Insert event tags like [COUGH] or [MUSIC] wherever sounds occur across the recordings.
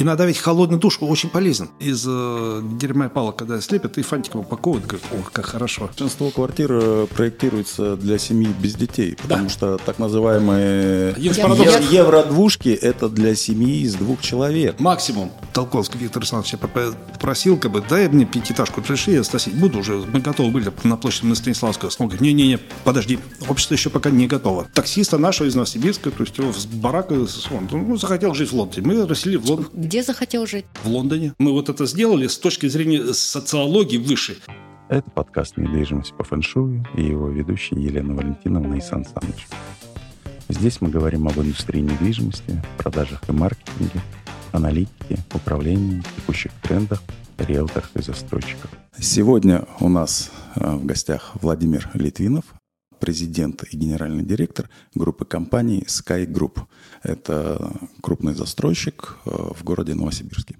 Иногда ведь холодный душ очень полезен. Из э, дерьма и палок, когда слепят, и фантиком упаковывают, говорят, ох, как хорошо. Большинство квартир э, проектируется для семьи без детей, потому да. что так называемые е- евро-двушки – это для семьи из двух человек. Максимум. Толковский Виктор Александрович просил, как бы, дай мне пятиэтажку реши, я стасить буду уже. Мы готовы были на площади на Станиславского. Он говорит, не-не-не, подожди, общество еще пока не готово. Таксиста нашего из Новосибирска, то есть его с барака, он ну, захотел жить в Лондоне. Мы росли в Лондоне. Где захотел жить? В Лондоне. Мы вот это сделали с точки зрения социологии выше. Это подкаст «Недвижимость по фэншую» и его ведущие Елена Валентиновна и Сан Саныч. Здесь мы говорим об индустрии недвижимости, продажах и маркетинге, аналитике, управлении, текущих трендах, риэлторах и застройщиках. Сегодня у нас э, в гостях Владимир Литвинов, президент и генеральный директор группы компаний Sky Group. Это крупный застройщик э, в городе Новосибирске.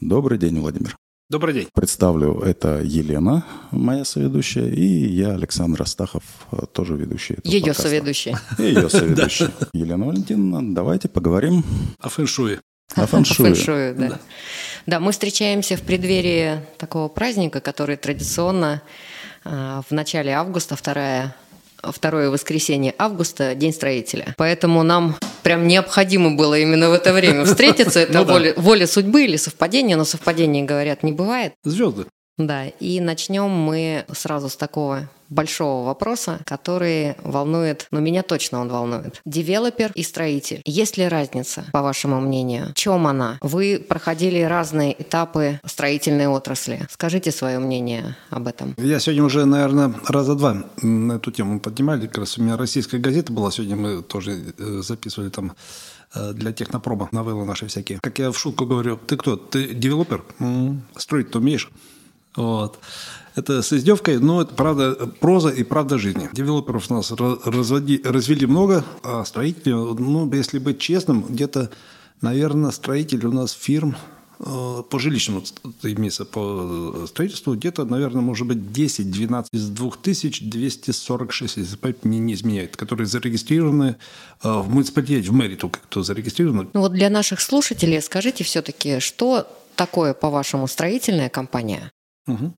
Добрый день, Владимир. Добрый день. Представлю, это Елена, моя соведущая, и я, Александр Астахов, э, тоже ведущий. Ее подкаста. соведущий. [LAUGHS] Ее [LAUGHS] соведущий. Елена Валентиновна, давайте поговорим. О фэншуе. О фэншуе. [LAUGHS] О фэншуе, да. Да, мы встречаемся в преддверии такого праздника, который традиционно э, в начале августа, вторая второе воскресенье августа, День строителя. Поэтому нам прям необходимо было именно в это время встретиться. Это ну воля судьбы или совпадение, но совпадений, говорят, не бывает. Звезды. Да, и начнем мы сразу с такого большого вопроса, который волнует, ну меня точно он волнует. Девелопер и строитель. Есть ли разница, по вашему мнению? В чем она? Вы проходили разные этапы строительной отрасли. Скажите свое мнение об этом. Я сегодня уже, наверное, раза два на эту тему поднимали. Как раз у меня российская газета была сегодня, мы тоже э, записывали там э, для технопрома новеллы наши всякие. Как я в шутку говорю, ты кто? Ты девелопер? Строить-то умеешь? Вот. Это с издевкой, но это правда проза и правда жизни. Девелоперов у нас разводи, развели много, а строители, ну, если быть честным, где-то, наверное, строители у нас фирм э, по жилищному имеется по строительству где-то, наверное, может быть 10-12 из 2246, если память мне не изменяет, которые зарегистрированы э, в муниципалитете, в мэрии только кто зарегистрирован. Ну вот для наших слушателей скажите все-таки, что такое, по-вашему, строительная компания? Угу.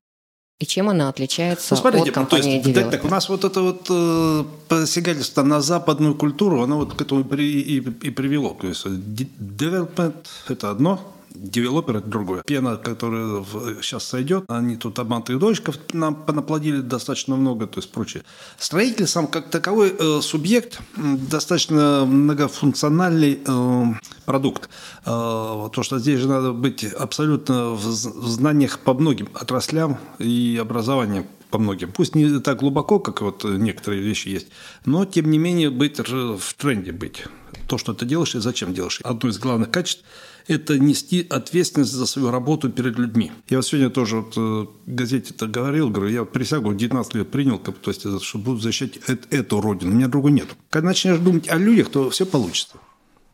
И чем она отличается ну, смотрите, от компании то есть, так, так, у нас вот это вот э, посягательство на западную культуру, оно вот к этому при, и, и привело. То есть, development – это одно, девелопер – это другое. Пена, которая сейчас сойдет, они тут обманутых дольщиков нам понаплодили достаточно много, то есть прочее. Строитель сам как таковой э, субъект, достаточно многофункциональный э, продукт. Э, то, что здесь же надо быть абсолютно в, знаниях по многим отраслям и образованию по многим. Пусть не так глубоко, как вот некоторые вещи есть, но тем не менее быть в тренде быть. То, что ты делаешь и зачем делаешь. Одно из главных качеств – это нести ответственность за свою работу перед людьми. Я вот сегодня тоже вот э, в газете это говорил, говорю, я присягу 19 лет принял, то есть, что буду защищать эту родину. У меня другой нет. Когда начнешь думать о людях, то все получится.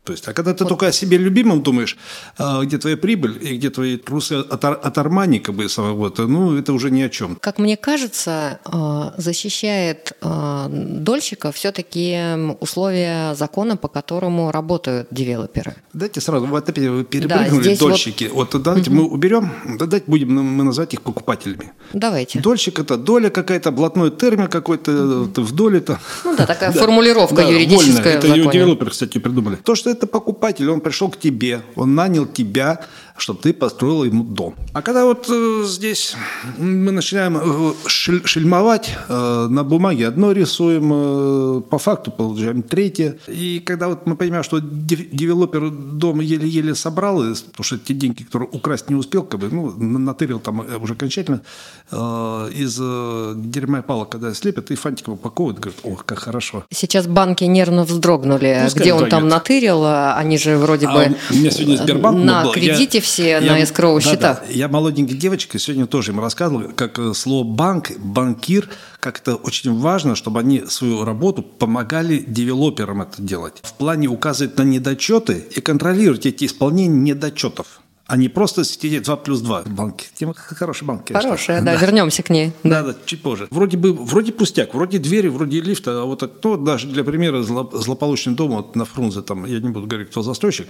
То есть, а когда ты вот. только о себе любимом думаешь, а, где твоя прибыль и где твои трусы от, от Армани, как бы самого, ну, это уже ни о чем. Как мне кажется, а, защищает а, дольщика все-таки условия закона, по которому работают девелоперы. Дайте сразу, вот опять вы перепрыгнули да, дольщики. Вот, вот давайте угу. мы уберем, давайте будем мы называть их покупателями. Давайте. Дольщик – это доля какая-то, блатной термин какой-то, угу. в доле-то. Ну да, такая [LAUGHS] формулировка юридическая. Это девелоперы, кстати, придумали. То, что это покупатель, он пришел к тебе, он нанял тебя, чтобы ты построил ему дом. А когда вот э, здесь мы начинаем э, шель, шельмовать, э, на бумаге одно рисуем, по факту получаем третье. И когда вот мы понимаем, что девелопер дом еле-еле собрал, потому что те деньги, которые украсть не успел, как бы, ну, натырил там уже окончательно, из дерьма и палок, когда слепят, и фантиком упаковывают, говорят, ох, как хорошо. Сейчас банки нервно вздрогнули, ну, где он там натырил, а они же вроде а бы у меня сегодня Сбербанк на был. кредите я, все я, на эскроу да, счетах. Да, я молоденькая девочка, сегодня тоже им рассказывал, как э, слово банк, банкир, как это очень важно, чтобы они свою работу помогали девелоперам это делать. В плане указывать на недочеты и контролировать эти исполнения недочетов. А не просто сидеть 2 плюс 2 банки. Тема хорошая банк, конечно. Хорошая, да, да, вернемся к ней. Да, да, чуть позже. Вроде бы, вроде пустяк, вроде двери, вроде лифта, а вот то даже для примера злополучный дом вот на Фрунзе, там, я не буду говорить, кто застройщик,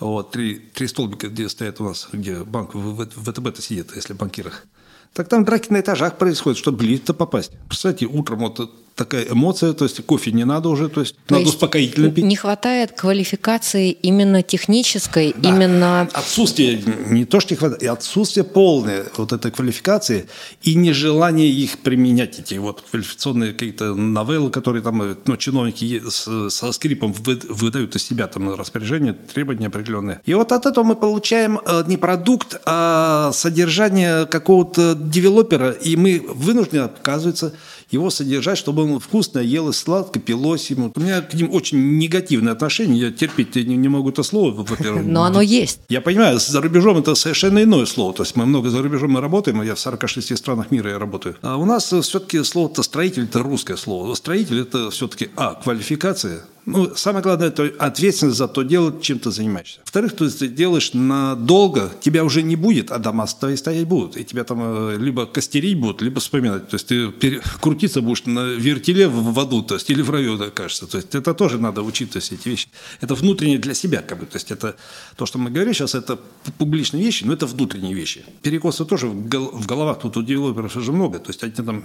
вот, три, три столбика, где стоят у нас, где банк в ВТБ-то сидит, если банкирах. Так там драки на этажах происходят, чтобы в лифт попасть. Представьте, утром вот такая эмоция, то есть кофе не надо уже, то есть то надо есть успокоительно пить. Не хватает квалификации именно технической, да. именно... Отсутствие, не то, что не хватает, и отсутствие полной вот этой квалификации и нежелание их применять, эти вот квалификационные какие-то новеллы, которые там ну, чиновники со скрипом выдают из себя там распоряжения, требования определенные. И вот от этого мы получаем э, не продукт, а содержание какого-то девелопера, и мы вынуждены, оказывается, его содержать, чтобы он вкусно ел и сладко, пилось ему. У меня к ним очень негативное отношение. Я терпеть не, не могу это слово, во-первых. [LAUGHS] Но оно есть. Я понимаю, за рубежом это совершенно иное слово. То есть мы много за рубежом мы работаем, я в 46 странах мира я работаю. А у нас все-таки слово-то строитель – это русское слово. Строитель – это все-таки, а, квалификация – ну, самое главное, это ответственность за то дело, чем ты занимаешься. Во-вторых, то ты делаешь надолго, тебя уже не будет, а дома твои стоять будут. И тебя там э, либо костерить будут, либо вспоминать. То есть ты крутиться будешь на вертеле в аду, то есть или в раю, кажется. То есть это тоже надо учить, то есть эти вещи. Это внутреннее для себя, как бы. То есть это то, что мы говорим сейчас, это публичные вещи, но это внутренние вещи. Перекосы тоже в, гол... в головах тут у девелоперов уже много. То есть они там,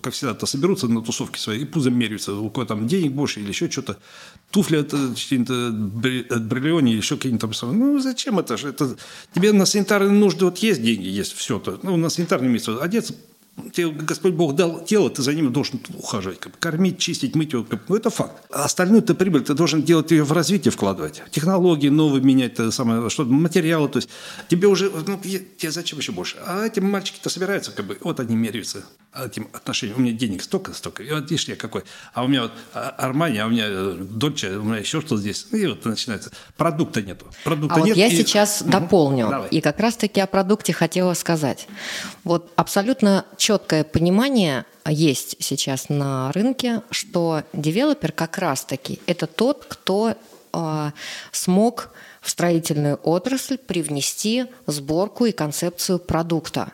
как всегда-то соберутся на тусовке свои и пузом меряются, у кого там денег больше или еще что-то туфли от, от бриллионе, еще какие-то там... Ну, зачем это же? Это, тебе на санитарные нужды вот есть деньги, есть все. -то. Ну, на санитарные месяцы одеться, тебе Господь Бог дал тело, ты за ним должен ухаживать, как, кормить, чистить, мыть его. Как, ну, это факт. А остальную ты прибыль ты должен делать ее в развитие вкладывать. Технологии новые менять, то самое, что материалы. То есть тебе уже, ну, тебе зачем еще больше? А эти мальчики-то собираются, как бы, вот они меряются этим отношением. У меня денег столько, столько. И вот видишь, я какой. А у меня вот Армани, а у меня э, Дольче, у меня еще что здесь. И вот начинается. Продукта нету. Продукта а нет. Вот я и... сейчас угу. дополню. Давай. И как раз-таки о продукте хотела сказать. Вот абсолютно четкое понимание есть сейчас на рынке, что девелопер как раз-таки это тот, кто э, смог в строительную отрасль привнести сборку и концепцию продукта.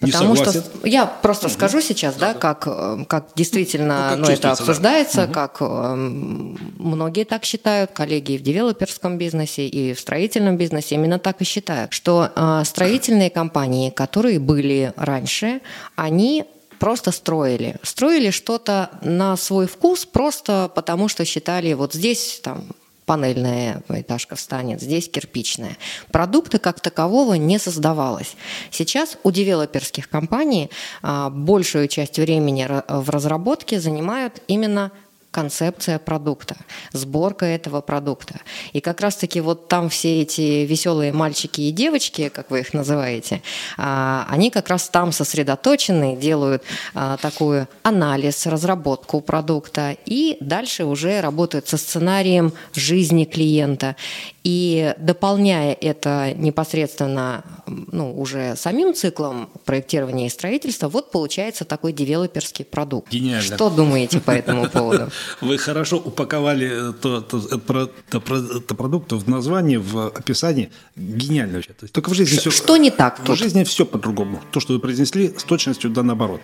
Потому что я просто угу. скажу сейчас, да, как, э, как действительно ну, как ну, это обсуждается, да. как э, многие так считают, коллеги в девелоперском бизнесе и в строительном бизнесе именно так и считают, что э, строительные компании, которые были раньше, они просто строили. Строили что-то на свой вкус просто потому, что считали, вот здесь там панельная этажка встанет, здесь кирпичная. Продукта как такового не создавалось. Сейчас у девелоперских компаний а, большую часть времени в разработке занимают именно концепция продукта, сборка этого продукта. И как раз-таки вот там все эти веселые мальчики и девочки, как вы их называете, а, они как раз там сосредоточены, делают а, такой анализ, разработку продукта и дальше уже работают со сценарием жизни клиента. И дополняя это непосредственно ну, уже самим циклом проектирования и строительства, вот получается такой девелоперский продукт. Гениально. Что думаете по этому поводу? Вы хорошо упаковали то, то, то, то, то продукт в названии, в описании. Гениально вообще. Только в жизни Ш- все... Что не так В жизни все по-другому. То, что вы произнесли, с точностью да наоборот.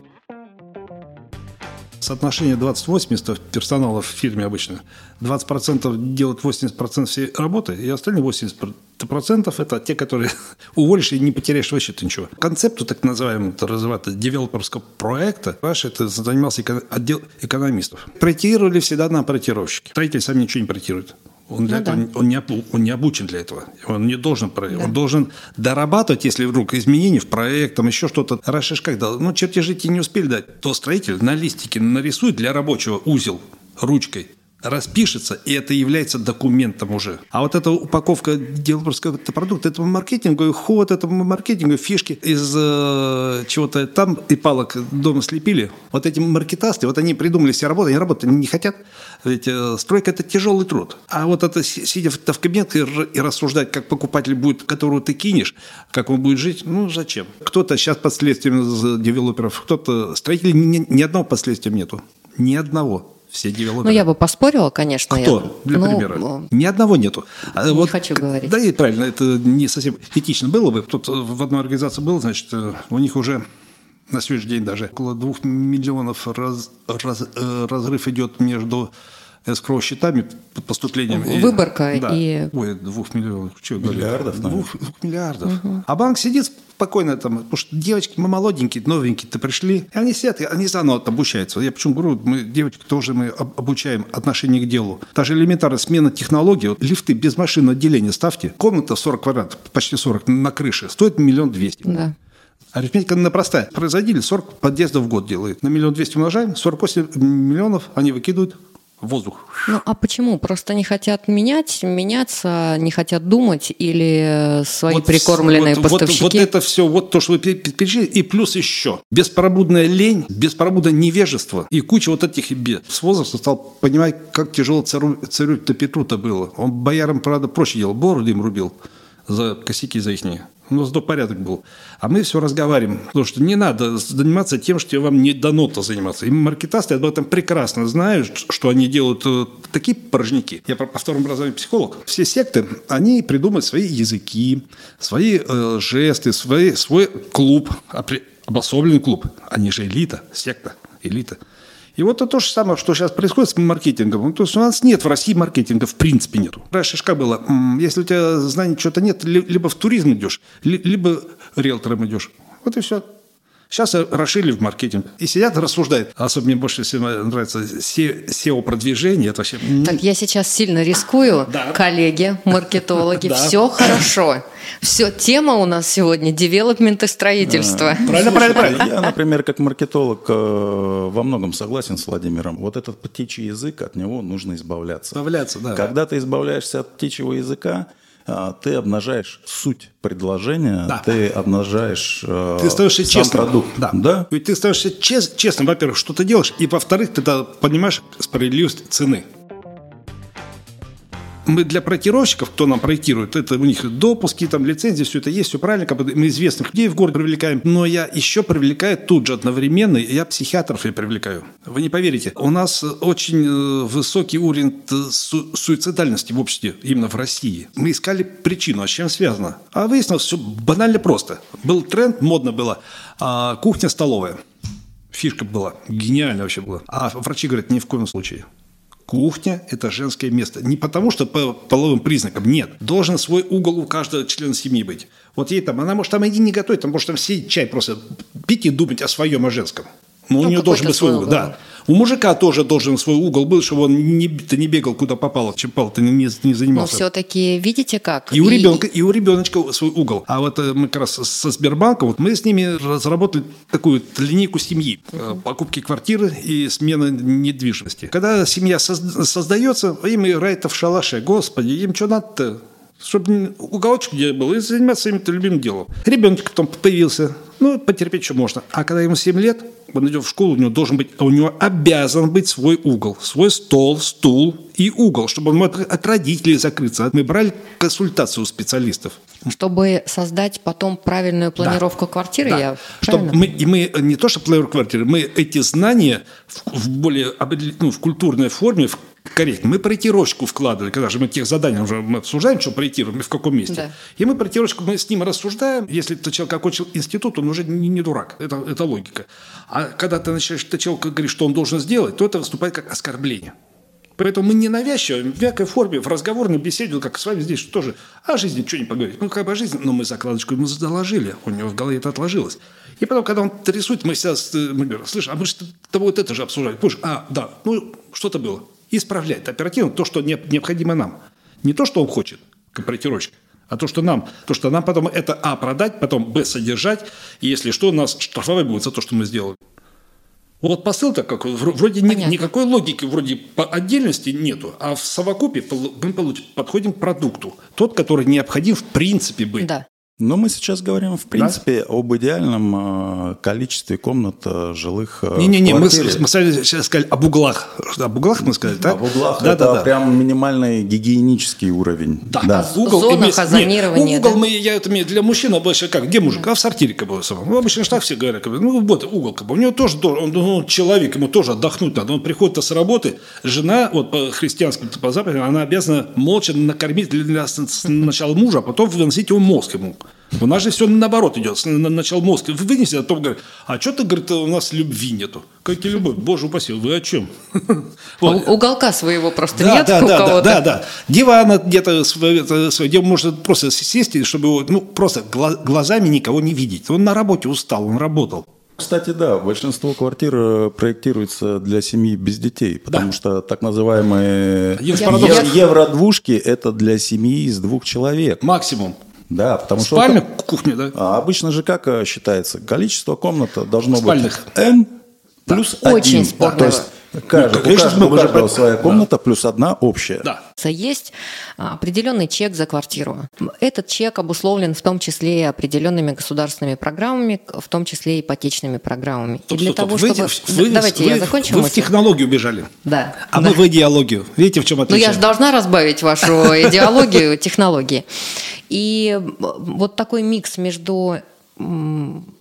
Соотношение 20-80 персонала в фирме обычно. 20% делают 80% всей работы, и остальные 80% это те, которые [LAUGHS] уволишь и не потеряешь вообще ничего. Концепту так называемого развиваться девелоперского проекта ваш это занимался отдел экономистов. Проектировали всегда на проектировщике. Строитель сам ничего не проектирует. Он, для ну, этого, да. он, не, он не обучен для этого. Он не должен, да. он должен дорабатывать, если вдруг изменения в проект, там еще что-то. Раньше когда, ну, чертежи тебе не успели дать, то строитель на листике нарисует для рабочего узел ручкой распишется, и это является документом уже. А вот эта упаковка девелоперского продукта, это маркетинговый ход, это маркетинговые фишки из э, чего-то там и палок дома слепили. Вот эти маркетасты, вот они придумали себе работу, они работать не хотят. Ведь э, стройка – это тяжелый труд. А вот это сидя в, в кабинете и, рассуждать, как покупатель будет, которого ты кинешь, как он будет жить, ну зачем? Кто-то сейчас под следствием девелоперов, кто-то строителей ни, ни одного последствия нету. Ни одного. Все девелоперы. Ну, я бы поспорила, конечно. Кто, я... для ну, примера? ну, Ни одного нету. А Не вот, хочу говорить. Да и правильно, это не совсем этично было бы. Тут в одной организации был, значит, э, у них уже на сегодняшний день даже около двух миллионов раз, раз- э, разрыв идет между эскроу счетами поступлением. и- Выборка да. и- Ой, двух миллионов. Говорю? Миллиардов, наверное. Двух, двух миллиардов. А банк сидит спокойно там, потому что девочки мы молоденькие, новенькие-то пришли, и они сидят, и они заново обучаются. Я почему говорю, мы девочек тоже мы об- обучаем отношение к делу. Даже элементарная смена технологий, вот лифты без машинного отделения ставьте, комната 40 квадратов, почти 40 на крыше, стоит миллион двести. Да. Арифметика она простая. Производили 40 подъездов в год делает. На миллион двести умножаем, 48 миллионов они выкидывают воздух. Ну, а почему? Просто не хотят менять, меняться, не хотят думать или свои Вот прикормленные вот- вот- поставщики? Вот, это все, вот то, что вы пе- пе- перечислили, и плюс еще беспробудная лень, беспробудное невежество и куча вот этих бед. С возраста стал понимать, как тяжело царю, царю-то Петру-то было. Он боярам, правда, проще делал, бороду им рубил за косяки за их. У нас до порядок был. А мы все разговариваем, потому что не надо заниматься тем, что вам не дано-то заниматься. И маркетасты об этом прекрасно знают, что они делают э, такие порожники. Я по второму образованию психолог. Все секты, они придумают свои языки, свои э, жесты, свои, свой клуб, обособленный клуб. Они же элита, секта, элита. И вот это то же самое, что сейчас происходит с маркетингом. Ну, то есть у нас нет в России маркетинга, в принципе нету. Раньше шишка было, м, если у тебя знаний чего-то нет, ли- либо в туризм идешь, ли- либо риэлтором идешь. Вот и все. Сейчас расширили в маркетинг. И сидят, рассуждают. Особенно мне больше всего нравится SEO-продвижение. Это вообще... Так, я сейчас сильно рискую. [LAUGHS] Да. Коллеги, маркетологи, [LAUGHS] Да. все хорошо. Все, тема у нас сегодня – девелопмент и строительство. Правильно, правильно, правильно. Я, например, как маркетолог э, во многом согласен с Владимиром. Вот этот птичий язык, от него нужно избавляться. Избавляться, да. Когда ты избавляешься от птичьего языка, ты обнажаешь суть предложения, Да. ты обнажаешь э, Ты становишься сам честным. продукт. Да. да? Ведь ты становишься чест- честным, во-первых, что ты делаешь, и во-вторых, ты понимаешь справедливость цены. Мы для проектировщиков, кто нам проектирует, это у них допуски, там лицензии, все это есть, все правильно, как бы мы известных людей в город привлекаем, но я еще привлекаю тут же одновременно, я психиатров и привлекаю. Вы не поверите, у нас очень э, высокий уровень э, су- суицидальности в обществе, именно в России. Мы искали причину, а с чем связано. А выяснилось, все банально просто. Был тренд, модно было, а, кухня-столовая. Фишка была, гениально вообще была. А врачи говорят, ни в коем случае. Кухня – это женское место. Не потому, что по половым признакам, нет. Должен свой угол у каждого члена семьи быть. Вот ей там, она может там и не готовить, там может там сидеть чай просто пить и думать о своем, о женском. Но у Ну, нее должен быть свой угол. Да. У мужика тоже должен свой угол был, чтобы он не, ты не бегал куда попало, чем попало, ты не, не Но занимался. все-таки видите как? И у ребенка, и у ребеночка свой угол. А вот э, мы как раз со Сбербанком, вот мы с ними разработали такую линейку семьи. Э, Покупки квартиры и смена недвижимости. Когда семья соз- создается, им играет в шалаше. Господи, им что надо-то? Чтобы уголочек где был и заниматься своим любимым делом. Ребенок потом появился. Ну, потерпеть что можно. А когда ему 7 лет, он идет в школу, у него должен быть, а у него обязан быть свой угол. Свой стол, стул и угол, чтобы он мог от родителей закрыться. Мы брали консультацию у специалистов. Чтобы создать потом правильную планировку квартиры, Да. я Чтобы мы, и мы не то, что плеер квартиры, мы эти знания в, в более ну, в культурной форме, в корректно. Мы проектировщику вкладывали, когда же мы тех задания уже мы обсуждаем, что проектируем и в каком месте. Да. И мы проектировщику, мы с ним рассуждаем. Если этот человек окончил институт, он уже не, не дурак. Это, это логика. А когда ты начинаешь, ты человеку говоришь, что он должен сделать, то это выступает как оскорбление. Поэтому мы не навязчиво, в мягкой форме, в разговорной беседе, как с вами здесь тоже, о жизни что не поговорить. Ну, как бы о жизни, но мы закладочку ему заложили, у него в голове это отложилось. И потом, когда он рисует, мы всегда, с- мы говорим, слышь, а мы же вот это же обсуждали. Помнишь? А, да, ну, что-то было. Исправляет оперативно то, что не- необходимо нам. Не то, что он хочет, как проектировщик, а то, что нам. То, что нам потом это, а, продать, потом, б, содержать, и если что, нас штрафовать будут за то, что мы сделали. Вот посыл-то как вр- вроде ни- никакой логики вроде по отдельности нету, а в совокупе мы подходим к продукту, тот, который необходим в принципе быть. Да. Но мы сейчас говорим, в принципе, да? об идеальном э, количестве комнат э, жилых э, Не-не-не, мы, мы сейчас сказали об углах. Об углах мы сказали, так? Об углах да, это да, да. прям минимальный гигиенический уровень. Да, да. угол, зонах озонирования. Нет, угол да? мы, я это для мужчин обычно как, где мужик? А в сортире как бы. Ну, обычно так все говорят. Ну, вот угол как бы. У него тоже, он, он человек, ему тоже отдохнуть надо. Он приходит с работы, жена, вот по христианскому, по заповеди, она обязана молча накормить для, для сначала мужа, а потом выносить его мозг ему. У нас же все наоборот идет. Начал мозг вынести, а потом говорит, а что ты, говорит, у нас любви нету? Какие любовь? Боже упаси, вы о чем? Вот. [LAUGHS] Уголка своего просто да, нет да, у да, кого-то? Да, да, да. Дивана где-то свое, где может просто сесть, чтобы ну, просто глазами никого не видеть. Он на работе устал, он работал. Кстати, да, большинство квартир э, проектируется для семьи без детей, потому да. что так называемые евро-двушки – это для семьи из двух человек. Максимум. Да, потому Спальня, что... Спальня, кухня, да? А обычно же как э, считается? Количество комнат должно Спальных. быть n плюс да. 1. Очень спорно. Да, то есть Каждый, ну, конечно, у каждого, у каждого своя комната да. плюс одна общая. Да. Есть а, определенный чек за квартиру. Этот чек обусловлен в том числе и определенными государственными программами, в том числе и ипотечными программами. Стоп, и для стоп, того, вы, чтобы... Вы, Давайте вы, я закончу. Вы в технологию бежали. Да. А да. мы в идеологию. Видите, в чем отличие? Ну, я же должна разбавить вашу [LAUGHS] идеологию технологии. И вот такой микс между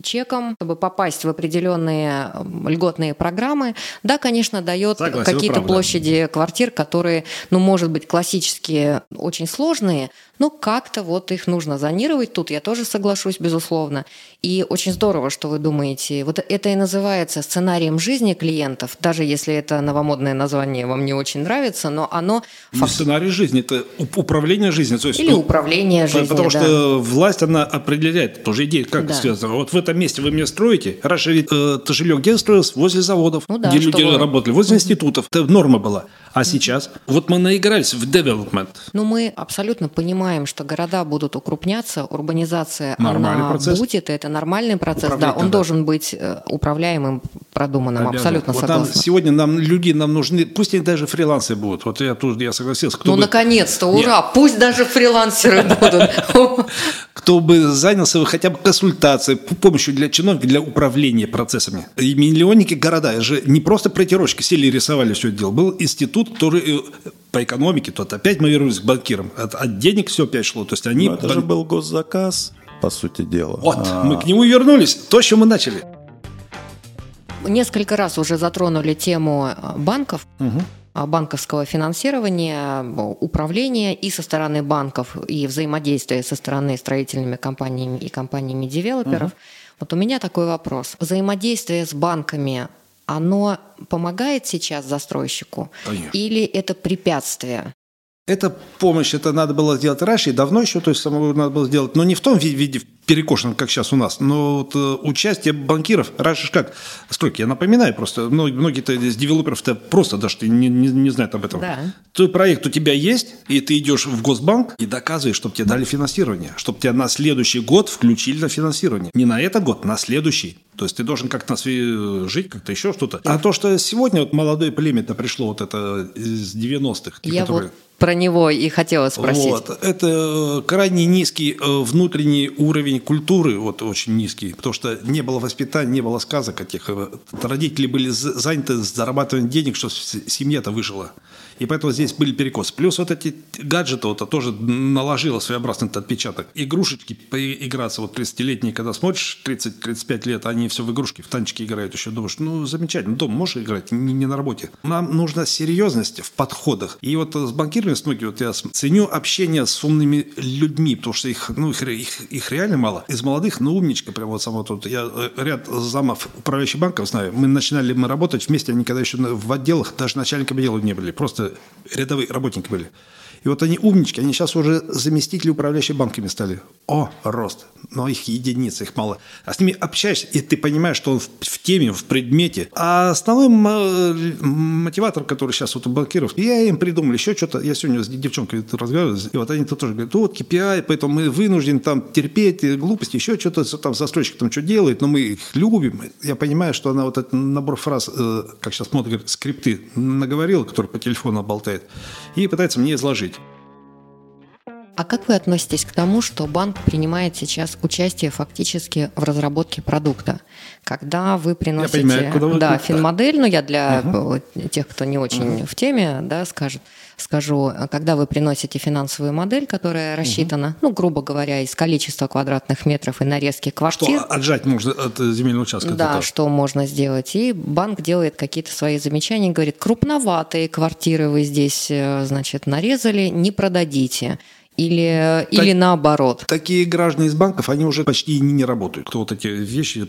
чеком, чтобы попасть в определенные льготные программы, да, конечно, дает какие-то площади квартир, которые, ну, может быть, классические, очень сложные, но как-то вот их нужно зонировать. Тут я тоже соглашусь, безусловно. И очень здорово, что вы думаете. Вот это и называется сценарием жизни клиентов, даже если это новомодное название вам не очень нравится, но оно... Не факт... сценарий жизни, это управление жизнью. То есть, Или управление жизнью, Потому да. что власть, она определяет тоже идеи, как да. связано. Вот в этом месте вы мне строите. Раньше ведь э, ты жилье где строилось? Возле заводов, ну, да, где люди вы... работали, возле угу. институтов. Это норма была. А сейчас? Вот мы наигрались в development. Ну, мы абсолютно понимаем, что города будут укрупняться, урбанизация нормальный она процесс. будет, это нормальный процесс. Да, он да. должен быть э, управляемым, продуманным, Обязан. абсолютно вот согласна. Нам, сегодня нам люди нам нужны, пусть они даже фрилансы будут. Вот я тут я согласился. Кто ну, бы... наконец-то, ура! Нет. Пусть даже фрилансеры будут. [LAUGHS] Кто бы занялся хотя бы консультацией, помощью для чиновников, для управления процессами. И миллионники города же не просто проектировщики сели и рисовали все это дело. Был институт который э, по экономике, тут опять мы вернулись к банкирам. От, от денег все опять шло. То есть они... Но это же был госзаказ, по сути дела. Вот, а... мы к нему вернулись. То, что мы начали. Несколько раз уже затронули тему э, банков. Угу банковского финансирования, управления и со стороны банков, и взаимодействия со стороны строительными компаниями и компаниями девелоперов. Угу. Вот у меня такой вопрос. Взаимодействие с банками оно помогает сейчас застройщику Конечно. или это препятствие? Это помощь, это надо было сделать раньше, и давно еще, то есть самого надо было сделать, но не в том виде, перекошенном, как сейчас у нас, но вот, э, участие банкиров, раньше как, стройки, я напоминаю просто, многие, многие из девелоперов-то просто даже не, не, не знают об этом. Да. Твой проект у тебя есть, и ты идешь в Госбанк и доказываешь, чтобы тебе дали финансирование, чтобы тебя на следующий год включили на финансирование. Не на этот год, на следующий. То есть ты должен как-то жить, как-то еще что-то. А то, что сегодня вот молодое племя-то пришло вот это из 90-х. Я которые... вот про него и хотела спросить. Вот. Это крайне низкий э, внутренний уровень культуры, вот очень низкий, потому что не было воспитания, не было сказок этих. Родители были заняты зарабатыванием денег, что семья-то выжила. И поэтому здесь были перекосы. Плюс вот эти гаджеты вот, тоже наложило своеобразный отпечаток. Игрушечки, поиграться, вот 30-летние, когда смотришь, 30-35 лет, они все в игрушки, в танчики играют еще. Думаешь, ну, замечательно, дома можешь играть, не, не на работе. Нам нужна серьезность в подходах. И вот с банкирами, с многими, вот я ценю общение с умными людьми, потому что их, ну, их, их, их реально мало. Из молодых, ну, умничка, прям вот само тут. Я э, ряд замов управляющих банков знаю. Мы начинали мы работать вместе, они когда еще в отделах, даже начальниками отдела не были. Просто рядовые работники были. И вот они умнички, они сейчас уже заместители управляющих банками стали. О, рост. Но их единицы, их мало. А с ними общаешься, и ты понимаешь, что он в, в теме, в предмете. А основной мотиватор, который сейчас вот у банкиров, я им придумал еще что-то. Я сегодня с девчонкой разговаривал, и вот они тут тоже говорят, вот KPI, поэтому мы вынуждены там терпеть глупости, еще что-то, там застройщик там что делает, но мы их любим. Я понимаю, что она вот этот набор фраз, э, как сейчас модно говорит, скрипты наговорила, который по телефону болтает, и пытается мне изложить. А как вы относитесь к тому, что банк принимает сейчас участие фактически в разработке продукта? Когда вы приносите... понимаю, куда вы- Да, финмодель, ну я для э, тех, кто не очень в теме, да, скажет, скажу, когда вы приносите финансовую модель, которая рассчитана, ну, грубо говоря, из количества квадратных метров и нарезки Что квартир, отжать можно от э, земельного участка? это да, тоже. что можно сделать. И банк делает какие-то свои замечания, говорит, крупноватые квартиры вы здесь, э, значит, нарезали, не продадите. Или, или наоборот. Такие граждане из банков, они уже почти не, не работают. Кто вот эти вещи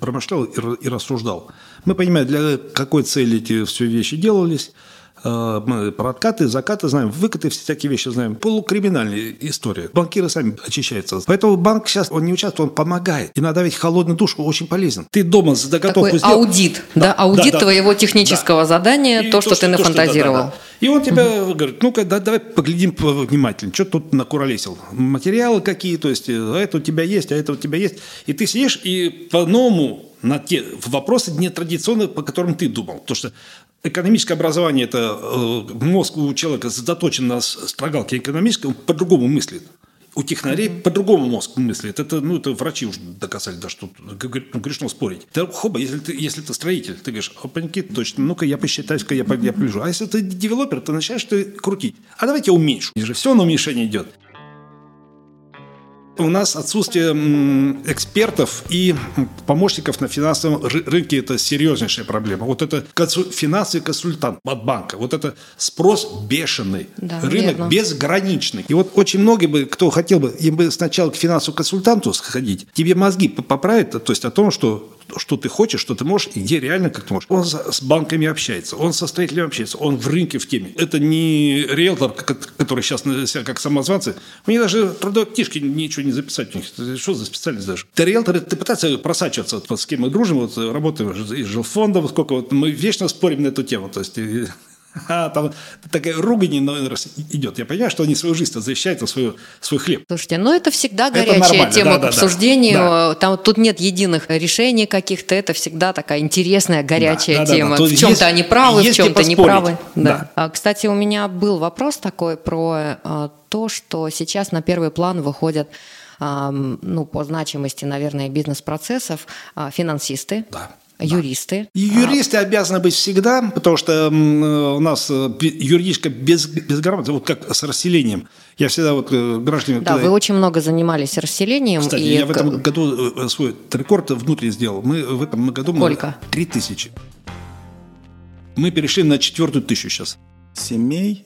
промышлял и, и рассуждал. Мы понимаем, для какой цели эти все вещи делались. Э, Мы про откаты, закаты знаем, выкаты, всякие вещи знаем. Полукриминальная история. Банкиры сами очищаются. Поэтому банк сейчас, он не участвует, он помогает. Иногда ведь холодную душу очень полезен. Ты дома заготовку Такой сделал. аудит, да, аудит твоего технического задания, И то, что ты да, нафантазировал. да, да. И он тебе говорит, ну-ка, да, давай поглядим внимательно, что тут накуролесил. Материалы какие, то есть, а это у тебя есть, а это у тебя есть. И ты сидишь и по-новому на те вопросы нетрадиционные, по которым ты думал. Потому что экономическое образование – это э, мозг у человека заточен на строгалке экономической, он по-другому мыслит. У технарей по-другому мозг мыслит. Это, ну, это врачи уже доказали, да, что ну, грешно спорить. Да, хоба, если ты, если ты строитель, ты говоришь, опаньки, точно, ну-ка я посчитаю-ка, я, я полежу. А если ты девелопер, ты начинаешь ты крутить. А давайте я уменьшу. И же все на уменьшение идет. У нас отсутствие экспертов и помощников на финансовом ры- рынке – это серьезнейшая проблема. Вот это финансовый консультант от банка, вот это спрос бешеный, Да, рынок верно. безграничный. И вот очень многие бы, кто хотел бы, им бы сначала к финансовому консультанту сходить, тебе мозги поправят, то есть о том, что что ты хочешь, что ты можешь, и где реально как ты можешь. Он с банками общается, он со строителями общается, он в рынке в теме. Это не риэлтор, который сейчас себя как самозванцы. Них даже трудовой книжки ничего не записать. У них что за специальность даже? Ты риэлтор, ты пытаешься просачиваться, вот с кем мы дружим, вот работаем из жилфонда, сколько вот мы вечно спорим на эту тему. То есть там такая ругань идет. Я понимаю, что они свою жизнь защищают, а свою, свой хлеб. Слушайте, ну это всегда Это горячая нормально, тема да, к да, да. обсуждению. Да. Там тут нет единых решений каких-то. Это всегда такая интересная горячая Да, да, да, тема. да. Тут В чем-то они правы, в чем-то не поспорить. правы. Да. А, кстати, у меня был вопрос такой про а, то, что сейчас на первый план выходят ну, по значимости, наверное, бизнес-процессов а, финансисты, Да. Юристы. И юристы обязаны быть всегда, потому что э, у нас э, юридическая без, безграмотность, вот как с расселением. Я всегда вот э, граждане... Да, когда- вы очень много занимались расселением. Кстати, и я в этом году свой рекорд внутри сделал. Мы в этом году... мы- Сколько? Три тысячи. Мы перешли на четвертую тысячу сейчас. Семей?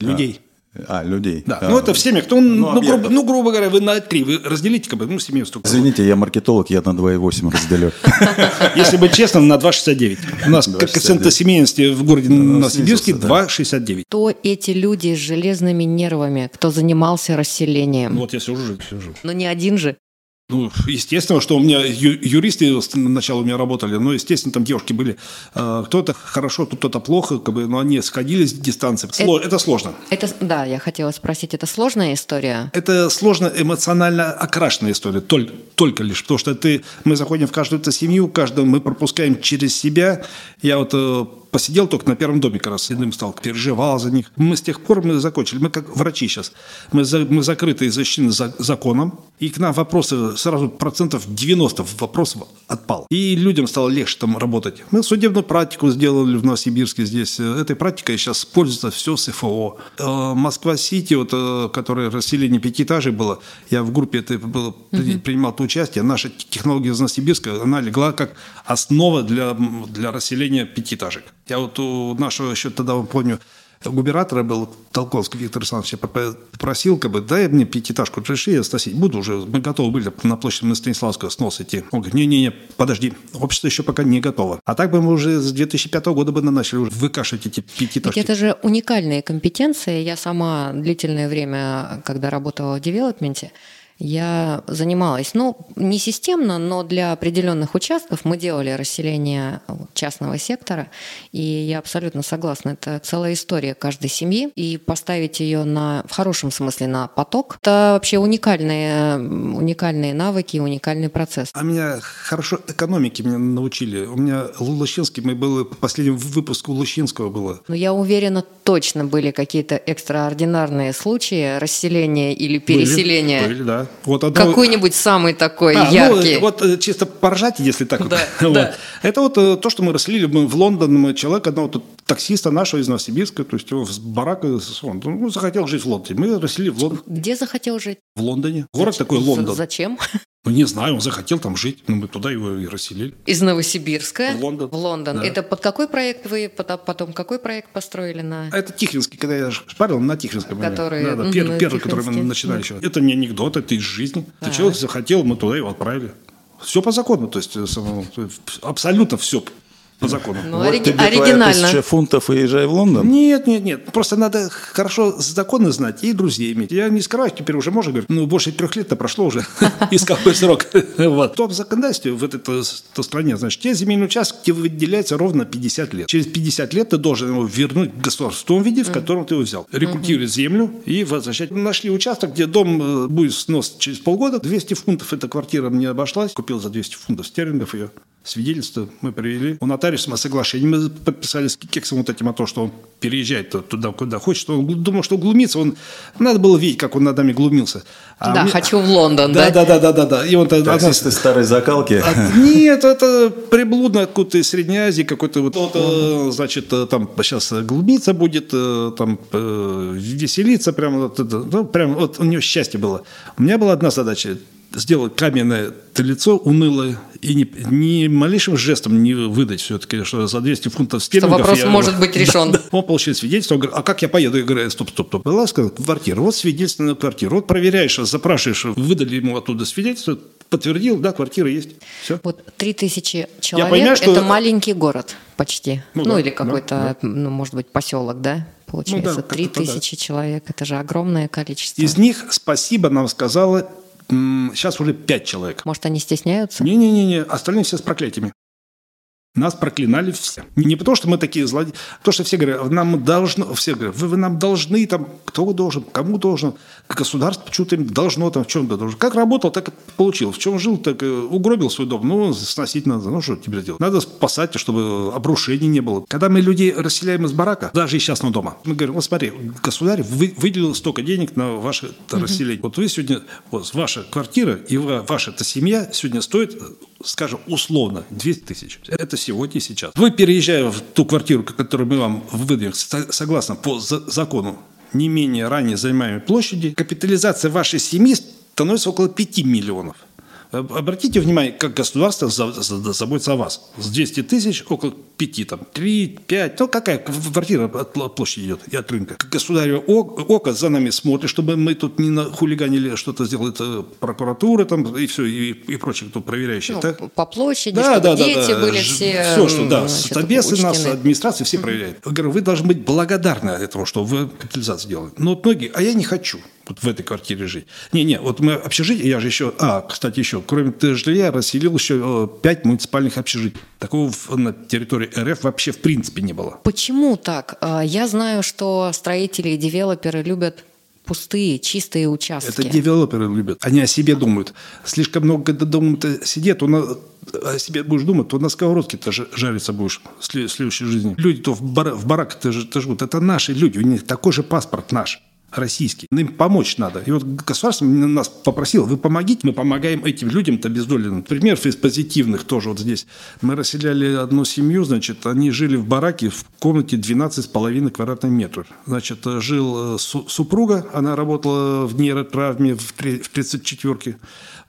Людей. А, людей. Да. А, ну, это в семьях. Ну, ну, грубо, объектов. ну, грубо говоря, вы на три. Вы разделите, как бы, ну, семью столько. Извините, я маркетолог, я на 2,8 разделю. [LAUGHS] Если быть честным, на 2,69. У нас 2,69. коэффициент семейности в городе Новосибирске снизился, да. 2,69. Кто эти люди с железными нервами, кто занимался расселением? Ну, вот я сижу, сижу. Но не один же. Ну, естественно, что у меня ю- юристы сначала у меня работали, но, естественно, там девушки были. э, Кто-то хорошо, кто-то плохо, как бы, но они сходили с дистанции. Сло- Это сложно. Это, да, я хотела спросить, это сложная история? Это сложно эмоционально окрашенная история, только, только лишь, потому что ты, мы заходим в каждую эту семью, каждую мы пропускаем через себя. Я вот э, посидел только на первом доме, как раз седым стал, переживал за них. Мы с тех пор мы закончили, мы как врачи сейчас, мы, за- мы закрыты и защищены за- законом, и к нам вопросы сразу процентов 90 вопросов отпал. И людям стало легче там работать. Мы судебную практику сделали в Новосибирске здесь. Этой практикой сейчас пользуется все СФО. Э, Москва-Сити, вот, э, которое расселение пятиэтажей было, я в группе это было, при- принимал то участие. Наша технология из Новосибирска, она легла как основа для, для расселения пятиэтажек. Я вот у нашего еще тогда, помню, губернатора был Толковский Виктор Александрович, я поп- попросил, как бы, дай мне пятиэтажку разреши, я сносить буду уже. Мы готовы были на площади на Станиславского снос идти. Он говорит, не-не-не, подожди, общество еще пока не готово. А так бы мы уже с 2005 года бы начали уже выкашивать эти Ведь пятиэтажки. это же уникальные компетенции. Я сама длительное время, когда работала в девелопменте, я занималась, ну, не системно, но для определенных участков мы делали расселение частного сектора, и я абсолютно согласна, это целая история каждой семьи, и поставить ее на, в хорошем смысле на поток, это вообще уникальные, уникальные навыки, уникальный процесс. А меня хорошо экономики меня научили. У меня Лущинский, мы были, последний выпуск у Лущинского было. Ну, я уверена, точно были какие-то экстраординарные случаи расселения или переселения. Были, были да. Вот одно... Какой-нибудь самый такой а, ну, яркий. Ну, вот э, чисто поржать, если так. Да, [LAUGHS] вот. да. Это вот э, то, что мы расселили мы в Лондон. Мы человек одного тут, таксиста нашего из Новосибирска, то есть его с барака, он ну, захотел жить в Лондоне. Мы расселили в Лондон. Где захотел жить? В Лондоне. Город такой Лондон. Зачем? [LAUGHS] Ну, не знаю, он захотел там жить, но мы туда его и расселили. Из Новосибирска? В Лондон. В Лондон. Да. Это под какой проект вы потом какой проект построили на... А это Тихвинский, когда я шпарил на Тихвинском. Который... Да, да, первый, первый который мы начинали еще. Это не анекдот, это из жизни. А. Человек захотел, мы туда его отправили. Все по закону, то есть э, абсолютно все по закону. Ну, вот ориги- тебе оригинально. тысяча фунтов и езжай в Лондон? Нет, нет, нет. Просто надо хорошо законы знать и друзей иметь. Я не скрываю, теперь уже можно говорить, ну, больше трех лет-то прошло уже. [LAUGHS] И с какой срок? [LAUGHS] Вот. В том законодательстве в этой стране, значит, те земельные участки выделяются ровно 50 лет. Через 50 лет ты должен его вернуть государству в том виде, в котором ты его взял. Рекультивировать землю и возвращать. Нашли участок, где дом э, будет снос через полгода. 200 фунтов эта квартира мне обошлась. Купил за 200 фунтов стерлингов ее свидетельство мы привели. У нотариуса мы соглашение мы подписали с Кексом вот этим о том, что он переезжает туда, куда хочет. Он думал, что глумится. Он... Надо было видеть, как он над нами глумился. А да, мне... хочу в Лондон, да? Да, да, да, да, да. И он Таксисты одна... старой закалки. А, нет, это приблудно откуда-то из Средней Азии какой-то вот, вот значит, там сейчас глумиться будет, э, там э, веселиться прямо, ну, прям вот у него счастье было. У меня была одна задача сделать каменное лицо унылое и ни, ни малейшим жестом не выдать все-таки, что за 200 фунтов стерлингов... Что вопрос я, может быть решен. Да, да. Он получил свидетельство, он говорит, а как я поеду? Я говорю, стоп, стоп, стоп. Была сказала, квартира, вот свидетельство на квартиру. Вот проверяешь, запрашиваешь, выдали ему оттуда свидетельство, подтвердил, да, квартира есть. Все. Вот 3000 человек понимаю, что... – это маленький город почти. Ну, ну да, или какой-то, да, да. ну, может быть, поселок, да? Получается, ну, да, 3000 да. человек – это же огромное количество. Из них спасибо нам сказала Сейчас уже пять человек. Может, они стесняются? Не-не-не, остальные все с проклятиями. Нас проклинали все. Не потому, что мы такие злодеи, а потому что все говорят, нам должно, все говорят, вы, вы нам должны, там, кто должен, кому должен, государство что-то им должно, там, в чем-то должен. Как работал, так и получил. В чем жил, так и угробил свой дом. Ну, сносить надо. Ну, что теперь делать? Надо спасать, чтобы обрушений не было. Когда мы людей расселяем из барака, даже из частного дома, мы говорим, вот смотри, государь вы, выделил столько денег на ваше расселение. Вот вы сегодня, вот ваша квартира и ваша эта семья сегодня стоит скажем, условно, 200 тысяч. Это сегодня и сейчас. Вы, переезжая в ту квартиру, которую мы вам выдаем, согласно по закону, не менее ранее занимаемой площади, капитализация вашей семьи становится около 5 миллионов. Обратите внимание, как государство заботится о вас. С 200 тысяч около 5, там, 3, 5, ну какая квартира от площади идет и от рынка. Государево око за нами смотрит, чтобы мы тут не хулиганили, что-то сделает прокуратура там, и все, и, и прочие, кто проверяющие. Ну, так? По площади, да, чтобы да, дети да, были все Все, что, да, соответственно, нас, администрация, все проверяют. Я говорю, вы должны быть благодарны этому, что вы капитализацию делаете. Но вот многие, а я не хочу вот в этой квартире жить. Не-не, вот мы общежитие, я же еще, а, кстати, еще, кроме жилья, расселил еще э, пять муниципальных общежитий. Такого на территории РФ вообще в принципе не было. Почему так? А, я знаю, что строители и девелоперы любят пустые, чистые участки. Это девелоперы любят. Они о себе думают. Слишком много, когда дома сидят, он о себе будешь думать, то на сковородке ты жариться будешь в следующей жизни. Люди-то в, бар, в бараках живут. Это наши люди, у них такой же паспорт наш российский. Им помочь надо. И вот государство нас попросило, вы помогите, мы помогаем этим людям-то бездоленным. Пример из позитивных тоже вот здесь. Мы расселяли одну семью, значит, они жили в бараке в комнате 12,5 квадратных метров. Значит, жил э, супруга, она работала в нейротравме в 34-ке.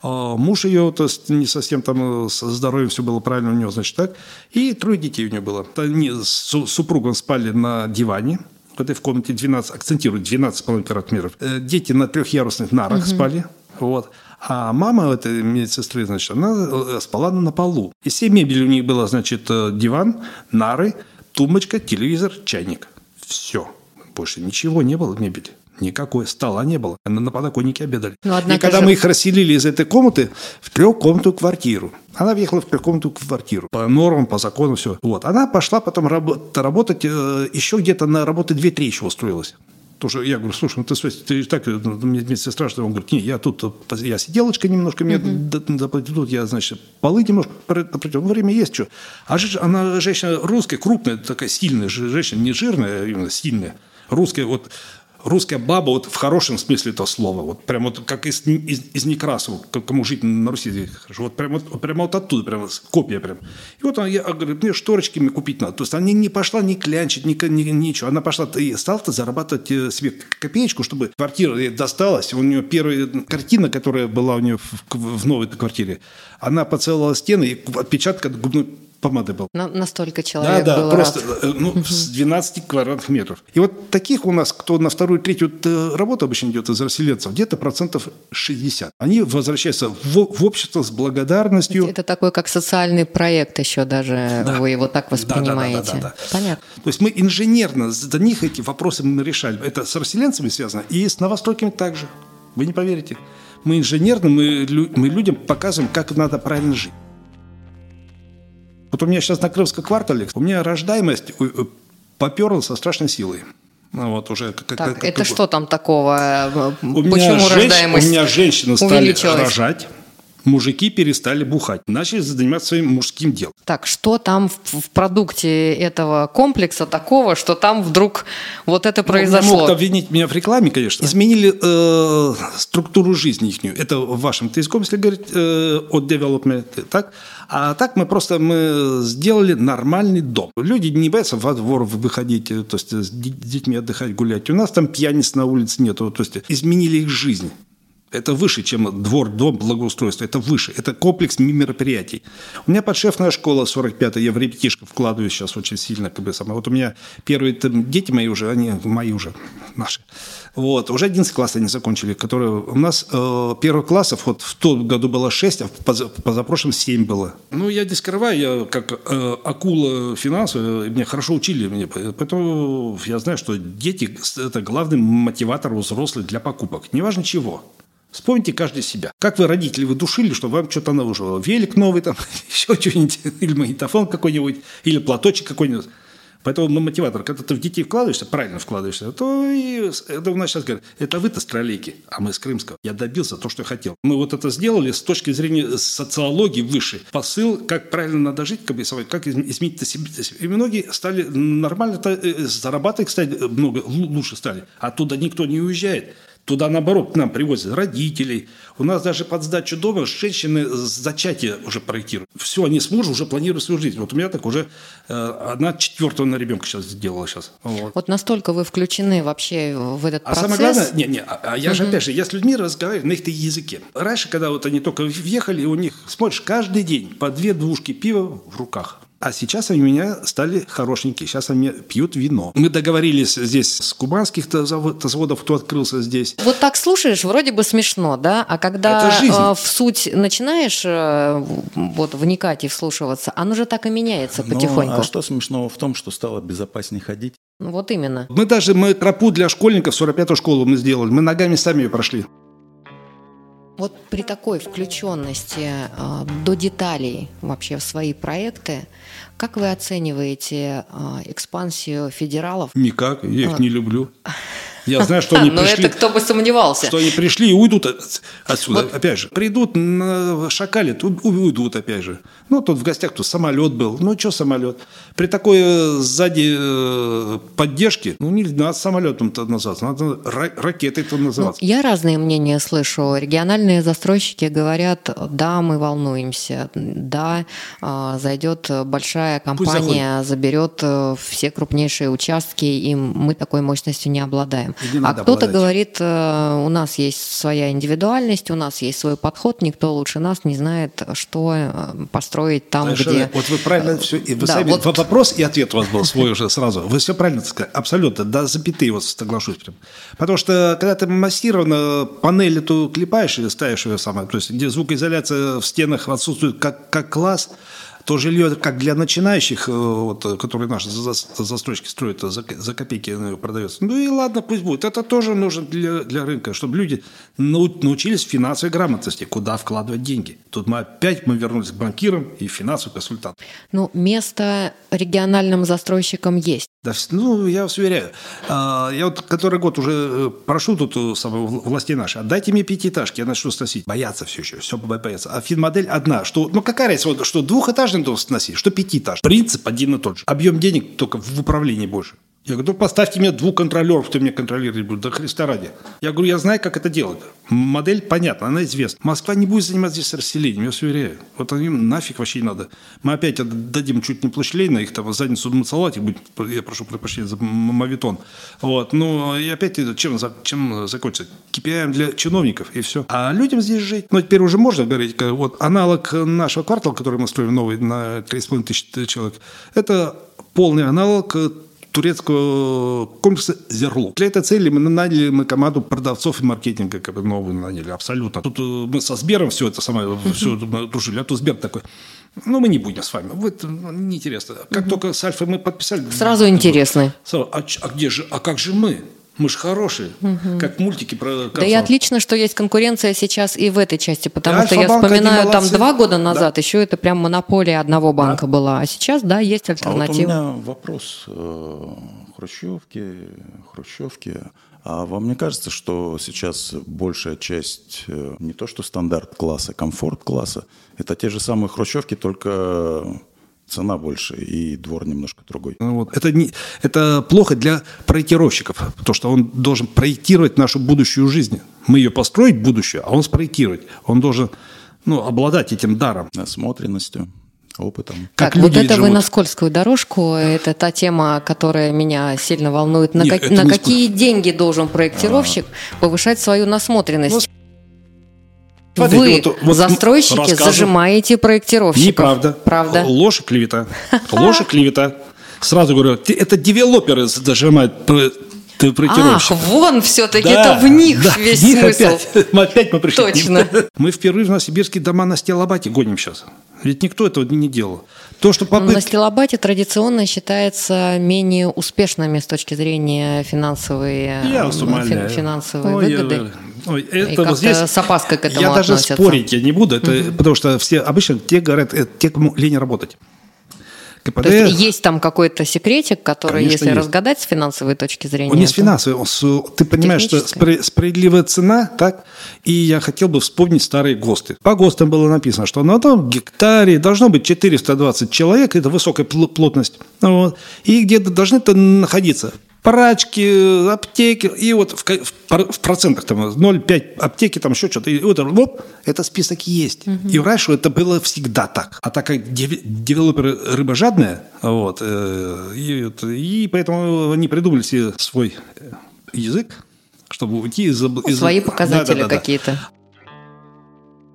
А муж ее то не совсем там э, со здоровьем все было правильно у него, значит, так. И трое детей у нее было. Они с супругом спали на диване, в этой в комнате 12, акцентирую, 12,5 квадратных метров. Э, дети на трехъярусных нарах угу. спали. Вот. А мама этой медсестры, значит, она э, спала на полу. И все мебели у них было, значит, э, диван, нары, тумбочка, телевизор, чайник. Все. Больше ничего не было мебели. Никакой. Стола не было. На подоконнике обедали. Но, и когда же- мы их расселили из этой комнаты в трехкомнатную квартиру. Она въехала в трехкомнатную квартиру. По нормам, по закону, все. Вот. Она пошла потом рабо- работать, э, еще где-то на работы 2-3 еще устроилась. Тоже я говорю, слушай, ну ты, ты так, э, ну, мне медсестра, что он говорит, не, я тут, э, я сиделочка немножко, мне д- заплатили, тут я, значит, полы немножко против, время есть что. А же, она женщина русская, крупная, такая сильная же- женщина, не жирная, а именно сильная, русская, вот русская баба вот в хорошем смысле этого слова, вот прям вот как из, из, из Некрасова, кому жить на Руси хорошо, вот прям вот, прямо вот оттуда, прям копия прям. И вот она, я говорю, мне шторочки мне купить надо. То есть она не пошла ни клянчить, ни, ни- ничего. Она пошла и стала-то зарабатывать э, себе копеечку, чтобы квартира ей досталась. У нее первая картина, которая была у нее в, в новой квартире, она поцеловала стены, и отпечаток от губной помады был. На- настолько Да, человек да, был просто рад. э, ну, с [LAUGHS] 12 квадратных метров. И вот таких у нас, кто на вторую, третью э, работу обычно идет из расселенцев, где-то процентов 60. Они возвращаются в, в общество с благодарностью. Это такой, как социальный проект еще даже, Да. вы его так Да, да, да, да, воспринимаете. да, да. Понятно. То есть мы инженерно за них эти вопросы мы решали. Это с расселенцами связано и с новостройками также. Вы не поверите. Мы инженерно, мы, мы людям показываем, как надо правильно жить. Вот у меня сейчас на Крымском квартале, у меня рождаемость э, э, поперла со страшной силой. Ну, вот уже как- Так, как- это как- что там такого? У меня, Почему женщ- рождаемость у меня женщины стали рожать, мужики перестали бухать, начали заниматься своим мужским делом. Так, что там в, в продукте этого комплекса такого, что там вдруг вот это Ну, произошло? Могут обвинить меня в рекламе, конечно. Изменили э, структуру жизни их. Это в вашем языком, если говорить э, от development, так? А так мы просто мы сделали нормальный дом. Люди не боятся во двор выходить, то есть с детьми отдыхать, гулять. У нас там пьяниц на улице нету. То есть изменили их жизнь. Это выше, чем двор, дом, благоустройство. Это выше. Это комплекс мероприятий. У меня подшефная школа 45-я. Я в ребятишко вкладываю сейчас очень сильно. Как бы, самое. Вот у меня первые там, дети мои уже, они мои уже, наши. Вот. Уже 11 класс они закончили. Которые, у нас э, первых классов вот в том году было 6, а в позапрошлом 7 было. Ну, я не скрываю, я как э, акула финансовая, меня хорошо учили. Мне, поэтому я знаю, что дети – это главный мотиватор взрослых для покупок. Неважно чего. Вспомните каждый себя. Как вы, родители, вы душили, что вам что-то нужно? Велик новый, там, [LAUGHS] еще что-нибудь, или магнитофон какой-нибудь, или платочек какой-нибудь. Поэтому мы мотиватор. Когда ты в детей вкладываешься, правильно вкладываешься, то и это у нас сейчас говорят, это вы-то с троллейки, а мы с Крымского. Я добился то, что я хотел. Мы вот это сделали с точки зрения социологии выше. Посыл, как правильно надо жить, как, как изм- изменить себе. И многие стали нормально э, зарабатывать, кстати, много лу- лучше стали. Оттуда никто не уезжает. Туда, наоборот, к нам привозят родителей. У нас даже под сдачу дома женщины с зачатия уже проектируют. Все, они с мужем уже планируют свою жизнь. Вот у меня так уже э, одна четвертого на ребенка сейчас сделала сейчас. Вот. Вот настолько вы включены вообще в этот А процесс. самое главное, не, не, а, а я же опять же, я с людьми разговариваю на их языке. Раньше, когда вот они только въехали, у них, смотришь, каждый день по две двушки пива в руках. А сейчас они у меня стали хорошенькие. Сейчас они пьют вино. Мы договорились здесь с кубанских завод- заводов, кто открылся здесь. Вот так слушаешь, вроде бы смешно, да? А когда э, в суть начинаешь э, вот вникать и вслушиваться, оно же так и меняется Ну, потихоньку. а что смешного в том, что стало безопаснее ходить? Ну, Вот именно. Мы даже мы тропу для школьников 45-ю школу мы сделали. Мы ногами сами ее прошли. Вот при такой включенности э, до деталей вообще в свои проекты, как вы оцениваете э, экспансию федералов? Никак, я их А. не люблю. Я знаю, что [LAUGHS] они Но пришли. это кто бы сомневался. Что они пришли и уйдут от- отсюда. Опять же, придут шакалит, уйдут опять же. Ну, тут в гостях тут самолет был. Ну, что самолет? При такой э, сзади э, поддержке, ну, не надо самолетом-то называться, надо ра- ракетой-то Ну, называться. я разные мнения слышу. Региональные застройщики говорят, да, мы волнуемся, да, а, зайдет большая компания, заберет э, все крупнейшие участки, и мы такой мощностью не обладаем. Не А кто-то говорит, у нас есть своя индивидуальность, у нас есть свой подход, никто лучше нас не знает, что построить там, Совершенно. где... Вот вы правильно все, и вы Да, сами, вот- вопрос и ответ у вас был свой уже сразу. Вы все правильно сказали, абсолютно, до запятые вот соглашусь прям. Потому что, когда ты массированно панель эту клепаешь или ставишь ее самое, то есть где звукоизоляция в стенах отсутствует как, как класс, То жилье, как для начинающих, э, вот, которые наши застройщики строят, за, за копейки продается. Ну и ладно, пусть будет. Это тоже нужно для, для рынка, чтобы люди научились финансовой грамотности, куда вкладывать деньги. Тут мы опять мы вернулись к банкирам и финансовым консультантам. Ну, место региональным застройщикам есть. Да, ну, я вас уверяю. А, я вот который год уже э, прошу тут э, самого власти наши, отдайте мне пятиэтажки, я начну сносить. Боятся все еще, все боятся. А финмодель одна, что, ну какая разница, что двухэтажный дом сносить, что пятиэтажный. Принцип один и тот же. Объем денег только в управлении больше. Я говорю, ну поставьте мне двух контролеров, кто мне контролировать будет, до Христа ради. Я говорю, я знаю, как это делать. Модель понятна, она известна. Москва не будет заниматься здесь расселением, я вас уверяю. Вот им нафиг вообще не надо. Мы опять дадим чуть не площадей на их там задницу мацалать, будет, я прошу прощения за мавитон. Вот. Ну, и опять чем, чем закончится? KPI для чиновников, и все. А людям здесь жить, ну, теперь уже можно говорить, вот аналог нашего квартала, который мы строим новый на 3,5 тысячи человек, это полный аналог турецкого комплекса «Зерлук». Для этой цели мы наняли мы команду продавцов и маркетинга, как бы новую наняли, абсолютно. Тут э, мы со Сбером все это самое, все дружили, а тут Сбер такой, ну, мы не будем с вами. Вот ну, неинтересно. Как угу. только с Альфой мы подписали... Сразу интересно. А, а где же, а как же мы? Мы же хорошие, угу. как мультики про Да и отлично, что есть конкуренция сейчас и в этой части, потому и что я вспоминаю, там два года назад да. еще это прям монополия одного банка да. была, а сейчас, да, есть альтернатива. А вот у меня вопрос. Э, хрущевки, хрущевки. А вам не кажется, что сейчас большая часть э, не то что стандарт класса, комфорт класса, это те же самые хрущевки, только цена больше и двор немножко другой. Ну вот. Это, не, это плохо для проектировщиков, потому что он должен проектировать нашу будущую жизнь. Мы ее построить будущее, а он спроектировать. Он должен ну, обладать этим даром. Насмотренностью опытом. Как так, вот это живут. вы на скользкую дорожку, это та тема, которая меня сильно волнует. На, Нет, как, на какие деньги должен проектировщик а. повышать свою насмотренность? Ну, Смотрите, Вы, вот, вот застройщики, зажимаете проектировщиков. Неправда. Правда. Ложь и клевета. [LAUGHS] Ложь и клевета. Сразу говорю, это девелоперы зажимают Ах, вон все-таки да, это в них да, весь них смысл. Опять. [LAUGHS] Мы опять мы пришли Точно. [LAUGHS] Мы впервые в Новосибирске дома на Стелобате гоним сейчас. Ведь никто этого не делал. То, что попытки... На Стелобате традиционно считается менее успешными с точки зрения финансовой, Я фин, финансовой Ой, выгоды. Ой, это вот здесь с опаской к этому Я относятся. даже спорить я не буду, это, угу. потому что все обычно те говорят, это те, кому лень работать. КПД... То есть есть там какой-то секретик, который, Конечно, если есть. разгадать с финансовой точки зрения... Он не с финансовой, он с, ты понимаешь, что справедливая цена, так? И я хотел бы вспомнить старые ГОСТы. По ГОСТам было написано, что на одном гектаре должно быть 420 человек, это высокая плотность, вот, и где-то должны находиться прачки, аптеки, и вот в, в, в процентах там 0,5 аптеки, там еще что-то, и вот оп, это список есть. Угу. И раньше это было всегда так. А так как девелоперы рыбожадные, вот, э, и, и поэтому они придумали себе свой э, язык, чтобы уйти из... из... Свои показатели да, да, да, какие-то.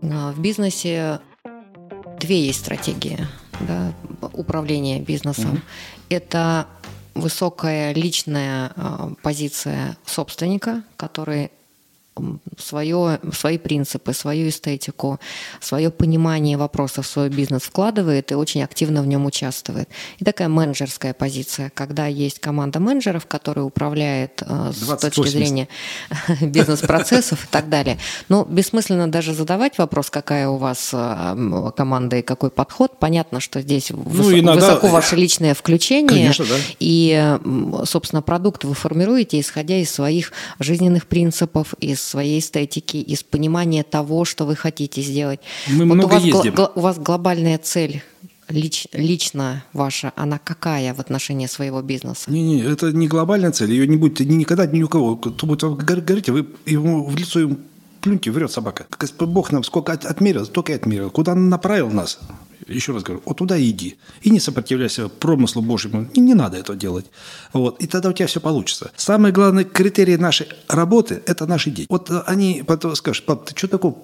Да. В бизнесе две есть стратегии да, управления бизнесом. Угу. Это высокая личная а, позиция собственника, который свое, свои принципы, свою эстетику, свое понимание вопросов в свой бизнес вкладывает и очень активно в нем участвует. И такая менеджерская позиция, когда есть команда менеджеров, которая управляет э, с точки зрения [LAUGHS] бизнес-процессов и так далее. Но бессмысленно даже задавать вопрос, какая у вас э, команда и какой подход. Понятно, что здесь ну, иногда... высоко ваше личное включение. Конечно, да. И, собственно, продукт вы формируете, исходя из своих жизненных принципов, из своей эстетики, из понимания того, что вы хотите сделать. Мы вот много у вас, ездим. Гл- у вас глобальная цель лич, лично ваша, она какая в отношении своего бизнеса? Не-не, это не глобальная цель, ее не будет никогда ни у кого. Кто будет говорить, вы ему в лицо ему плюньте, врет собака. Бог нам сколько отмерил, столько и отмерил. Куда он направил нас? еще раз говорю, вот туда иди. И не сопротивляйся промыслу Божьему. И не надо этого делать. Вот. И тогда у тебя все получится. Самый главный критерий нашей работы – это наши дети. Вот они потом скажут, пап, ты что такого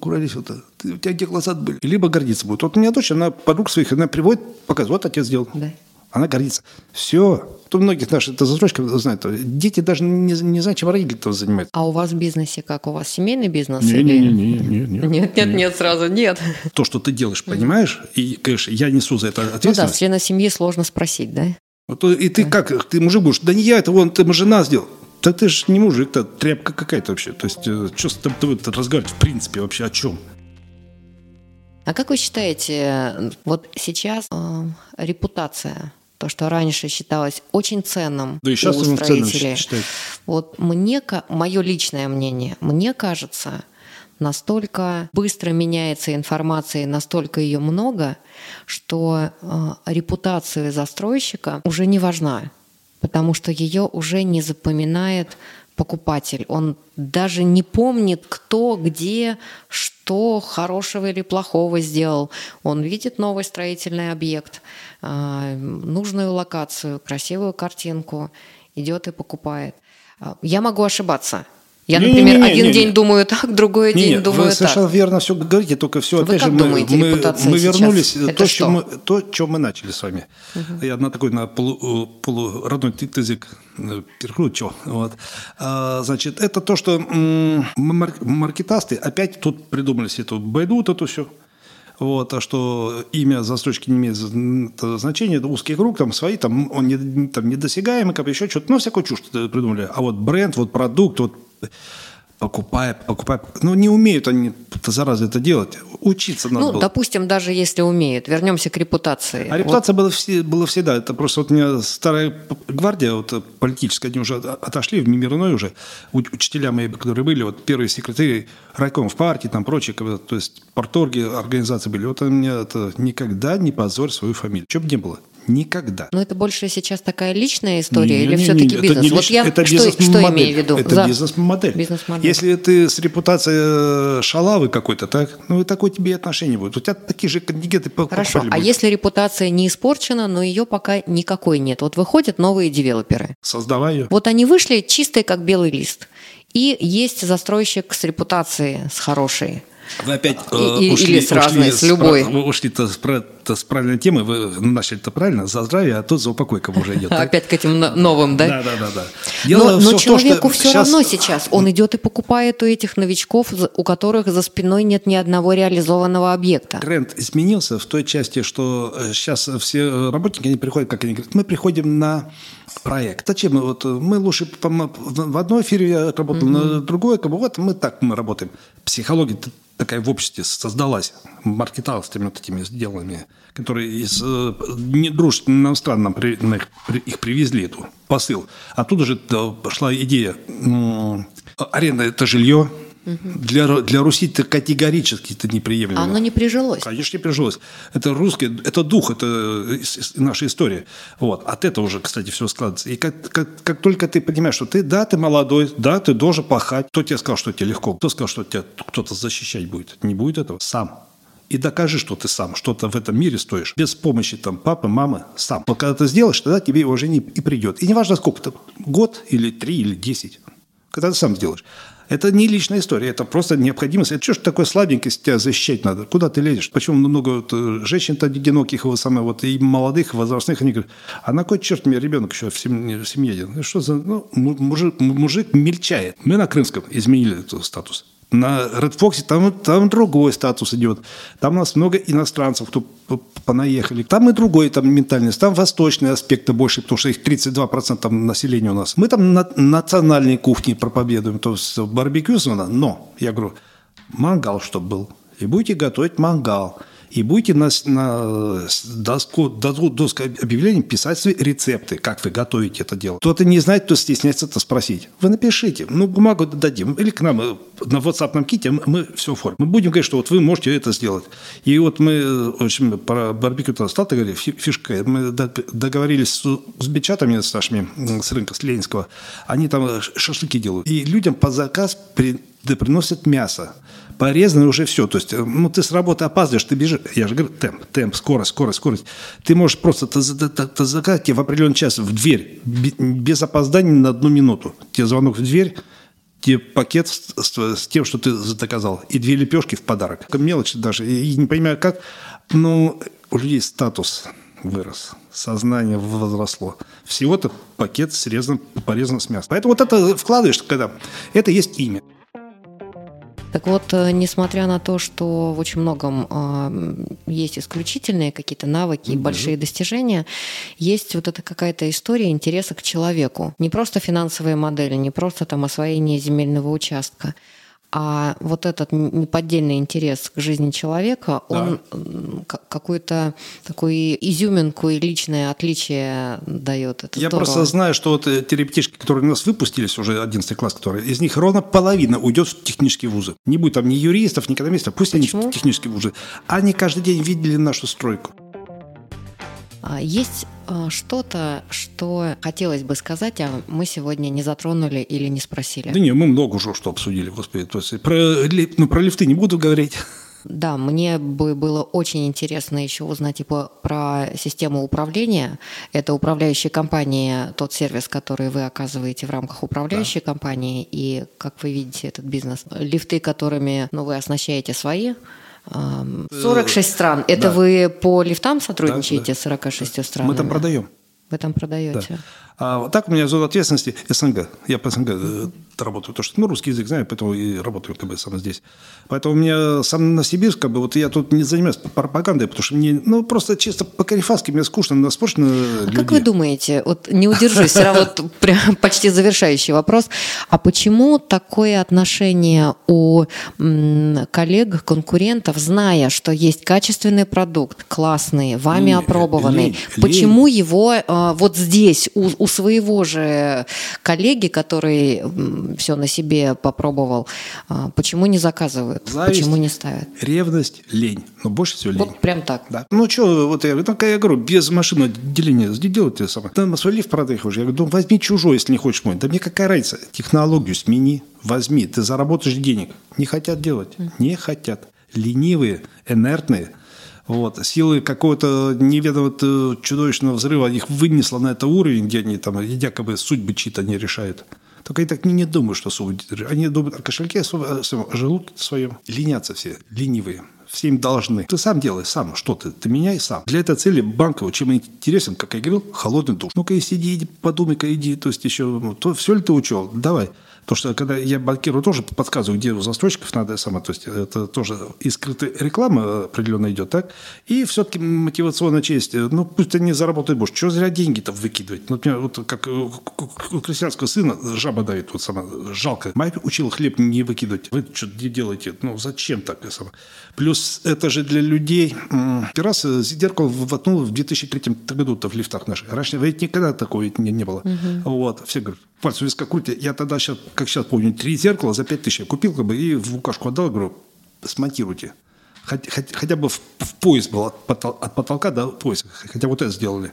куролесил-то? У тебя где глаза были? Либо гордиться будут. Вот у меня дочь, она подруг своих, она приводит, показывает, вот отец сделал. Да. Она гордится. Все. То многих наших это застройщиков знают. Дети даже не, не знают, чем родители этого занимаются. А у вас в бизнесе как? У вас семейный бизнес? Не, или- не, не, не, не, не. Нет, нет, нет, сразу нет. То, что ты делаешь, понимаешь? И, конечно, я несу за это Ну да, ответственность. члена семьи сложно спросить, да? Вот, и ты как? Ты мужик будешь? Да не я, это вон, ты жена сделал. Да ты же не мужик, это тряпка какая-то вообще. То есть, что с тобой разговаривать в принципе вообще о чем? А как вы считаете, вот сейчас э, репутация, то, что раньше считалось очень ценным Да и сейчас у ценным строителей, вот мне, мое личное мнение, мне кажется, настолько быстро меняется информация, и настолько ее много, что э, репутация застройщика уже не важна, потому что ее уже не запоминает покупатель. Он даже не помнит, кто, где, что хорошего или плохого сделал. Он видит новый строительный объект, э, нужную локацию, красивую картинку, идет и покупает. А, Я могу ошибаться. Я, Не-не-не-не-не. например, один день думаю так, другой Не, день не, думаю вы так. совершенно верно все говорите, только все, Вы опять же, мы, мы, мы вернулись, Это то, что? что мы, то, чем мы начали с вами. Я на такой, на полу, полуродной язык э, перекручивал. Вот. А, значит, это то, что маркетасты опять тут придумали себе эту байду, вот эту все. Вот, а что имя застройщики не имеет значения, это узкий круг, там свои, там он не, там недосягаемый, как еще что-то, ну, всякую чушь придумали. А вот бренд, вот продукт, вот покупай, покупай. Ну, не умеют они, зараза, это делать. Учиться надо Ну, было. допустим, даже если умеют. Вернемся к репутации. А репутация была, все, была всегда. Это просто вот у меня старая гвардия вот, э, политическая, они уже от- отошли в мирной уже. Уч- Учителя мои, которые были, вот первые секретари райком в партии, там прочие, то есть порторги, организации были. Вот у меня это никогда не позорь свою фамилию. Что бы ни было. Никогда. Но это больше сейчас такая личная история или Не-не-не, все-таки бизнес? не вот лич- я это что, что бизнес-модель. имею в виду? Это За- бизнес-модель. Бизнес-модель. Если ты с репутацией э, шалавы какой-то, так, ну и такой тебе и отношение будет. У тебя такие же контингенты Хорошо, а будут. если репутация не испорчена, но ее пока никакой нет? Вот выходят новые девелоперы. Создавай ее. Вот они вышли чистые, как белый лист. И есть застройщик с репутацией, с хорошей. Вы опять И- э, ушли, или с разной, с любой. Вы ушли-то с, с правильной темы, вы начали-то правильно, за здравие, а тут за упокой кому уже идет. Опять к этим но- новым, да? Да, да, да, да. Но, Дело человеку все сейчас- равно сейчас. Он идет и покупает у этих новичков, у которых за спиной нет ни одного реализованного объекта. Тренд изменился в той части, что сейчас все э, работники, они приходят, как они говорят, мы приходим на проект. Зачем вот, э, мы лучше в одной эфире я работал, на другой, как бы вот мы так мы работаем. Психология такая в обществе создалась, маркетологами вот этими сделанными, которые из э, недружественных стран нам при- на их, при- их привезли, эту посыл. Оттуда же э, пошла идея, м, аренда – это жилье, для, Ру- для Руси это категорически это неприемлемо. А оно не прижилось. Конечно, не прижилось. Это русский, это дух, это наша история. Вот. От этого уже, кстати, все складывается. И как, как, как только ты понимаешь, что ты, да, ты молодой, да, ты должен пахать. Кто тебе сказал, что тебе легко? Кто сказал, что тебя кто-то защищать будет? Не будет этого. Сам. И докажи, что ты сам, что-то в этом мире стоишь. Без помощи там папы, мамы, сам. Вот когда ты сделаешь, тогда тебе уважение и придет. И неважно сколько то год или три или десять. Когда ты сам сделаешь. Это не личная история, это просто необходимость. Это что ж такое слабенький, если тебя защищать надо? Куда ты лезешь? Почему много вот, э, женщин-то одиноких, вот, самое, вот, и молодых, возрастных, они говорят, а на кой черт мне ребенок еще в семье, в семье один? Что за... Ну, му- мужик, мужик мельчает. Мы на Крымском изменили этот статус. На Red Fox там, там другой статус идет. Там у нас много иностранцев, кто понаехали. Там и другой там ментальность. Там восточные аспекты больше, потому что их 32% там населения у нас. Мы там на, национальные кухни проповедуем, то есть барбекю. Но, я говорю, мангал чтобы был. И будете готовить мангал. И будете на, на доску, доску, объявлений писать свои рецепты, как вы готовите это дело. Кто-то не знает, кто стесняется это спросить. Вы напишите, ну, бумагу дадим. Или к нам э, на WhatsApp нам ките, мы, все оформим. Мы будем говорить, что вот вы можете это сделать. И вот мы, в общем, про барбекю то стал, говорили, фи- фишка. Мы договорились с узбечатами, с нашими, с рынка, с Ленинского. Они там э, шашлыки делают. И людям по заказ приносят мясо порезано уже все. То есть, э, ну, ты с работы опаздываешь, ты бежишь. Я же говорю, темп, темп, скорость, скорость, скорость. Ты можешь просто заказать тебе в определенный час в дверь, бе- без опоздания на одну минуту. Тебе звонок в дверь, тебе пакет с, с- с тем, что ты заказал, и две лепешки в подарок. Мелочь даже. И не понимаю, как. Ну, у людей статус. вырос, сознание возросло. Всего-то пакет срезан, порезан с мясом. Поэтому вот это вкладываешь, когда это есть имя. Так вот, э, несмотря на то, что в очень многом э, есть исключительные какие-то навыки и большие достижения, есть вот эта какая-то история интереса к человеку. Не просто финансовые модели, не просто там освоение земельного участка, а вот этот неподдельный интерес к жизни человека, да. он какую-то такую изюминку и личное отличие дает. Это Я здорово. просто знаю, что вот те ребятишки, которые у нас выпустились, уже 11 класс, которые, из них ровно половина уйдет в технические вузы. Не будет там ни юристов, ни экономистов, пусть Почему? они в технические вузы. Они каждый день видели нашу стройку. А, есть а, что-то, что хотелось бы сказать, а мы сегодня не затронули или не спросили? Да не, мы много уже что обсудили, господи. То есть про, ну, про лифты не буду говорить. Да, мне бы было очень интересно еще узнать типа, про систему управления. Это управляющая компания, тот сервис, который вы оказываете в рамках управляющей да. компании, и как вы видите этот бизнес. Лифты, которыми ну, вы оснащаете свои 46 стран. Это да. вы по лифтам сотрудничаете да, да. с 46 странами? Мы там продаем. Вы там продаете? Да. А вот так у меня зона ответственности СНГ. Я по СНГ э, работаю, то что ну, русский язык знаю, поэтому и работаю как бы сам здесь. Поэтому у меня сам на Сибирск, как бы, вот я тут не занимаюсь пропагандой, потому что мне, ну, просто чисто по-карифански мне скучно, на скучно а людей. как вы думаете, вот не удержусь, прям почти завершающий вопрос, а почему такое отношение у коллег, конкурентов, зная, что есть качественный продукт, классный, вами опробованный, почему его а, вот здесь у, у своего же коллеги, который все на себе попробовал, а, почему не заказывают, Зависть, почему не ставят? Ревность, лень. Ну, больше всего лень. Вот прям так. Да. Ну, что, вот я, ну, я говорю, без машины отделения делайте самое. Там свой лифт продай уже. Я говорю, ну, возьми чужой, если не хочешь мой. Да мне какая разница? Технологию смени, возьми, ты заработаешь денег. Не хотят делать. Не хотят. Ленивые, инертные – вот. Силы какого-то неведомого чудовищного взрыва их вынесло на этот уровень, где они там якобы судьбы чьи-то не решают. Только я так не, не думаю, что судьбы. Они думают о кошельке, о, о желудке своем. Ленятся все, ленивые. Все им должны. Ты сам делай, сам что ты. Ты меняй сам. Для этой цели банка, чем интересен, как я говорил, холодный душ. Ну-ка, сиди, иди, подумай-ка, иди. То есть еще, ну, то, все ли ты учел? Давай. Потому что когда я банкирую, тоже подсказываю, где у застройщиков надо сама, то есть это тоже и скрытая реклама определенно идет, так? И все-таки мотивационная часть, ну пусть они заработают больше. Чего зря деньги-то выкидывать? Ну, например, вот как у крестьянского сына жаба давит, вот сама, жалко. Мать учила хлеб не выкидывать. Вы что делаете? Ну, зачем так? Сама? Плюс это же для людей. Раз зеркало воткнул в 2003 году-то в лифтах наших. Раньше ведь никогда такого не, не было. Угу. Вот. Все говорят, пальцем виска крутите. Я тогда, сейчас, как сейчас помню, три зеркала за 5 тысяч я купил как бы, и в Лукашку отдал, говорю, смонтируйте. Хотя, хотя бы в, в пояс был от, потол, от потолка до пояса. Хотя вот это сделали.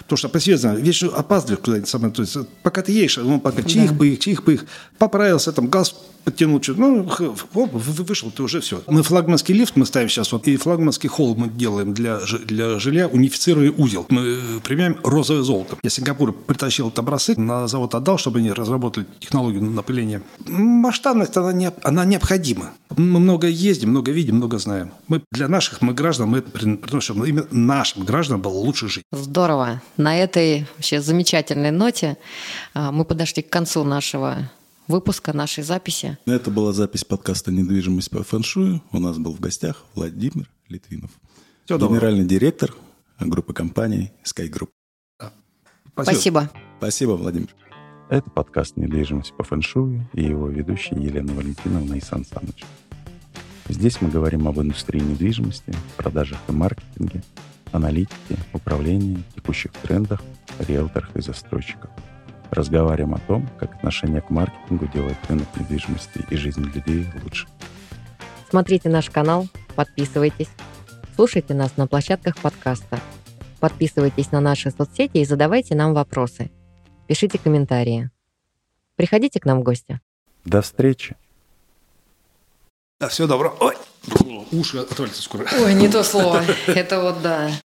Потому что посвязано, вечно опаздываешь куда-нибудь. Самое, то есть, пока ты едешь, ну, пока да. чих бы их, чих бы их. Поправился, там, газ подтянул, что ну, оп, вышел, ты уже все. Мы флагманский лифт мы ставим сейчас, вот, и флагманский холл мы делаем для, для жилья, унифицируя узел. Мы э, применяем розовое золото. Я Сингапур притащил этот образцы, на завод отдал, чтобы они разработали технологию напыления. Масштабность, она, не, она необходима. Мы много ездим, много видим, много знаем. Мы для наших мы граждан, мы приносим, именно нашим гражданам было лучше жить. Здорово. На этой вообще замечательной ноте а, мы подошли к концу нашего выпуска нашей записи. Это была запись подкаста «Недвижимость по фэншую». У нас был в гостях Владимир Литвинов, Все генеральный доброго. директор группы компаний Sky Group. Спасибо. Спасибо. Спасибо, Владимир. Это подкаст «Недвижимость по фэншую» и его ведущий Елена Валентиновна и Сан Саныч. Здесь мы говорим об индустрии недвижимости, продажах и маркетинге, аналитике, управлении, текущих трендах, риэлторах и застройщиках – Разговариваем о том, как отношение к маркетингу делает рынок недвижимости и жизнь людей лучше. Смотрите наш канал, подписывайтесь, слушайте нас на площадках подкаста, подписывайтесь на наши соцсети и задавайте нам вопросы. Пишите комментарии. Приходите к нам в гости. До встречи. Да, все добро. Ой, уши отвалится скоро. Ой, не то [LAUGHS] слово. Это вот да.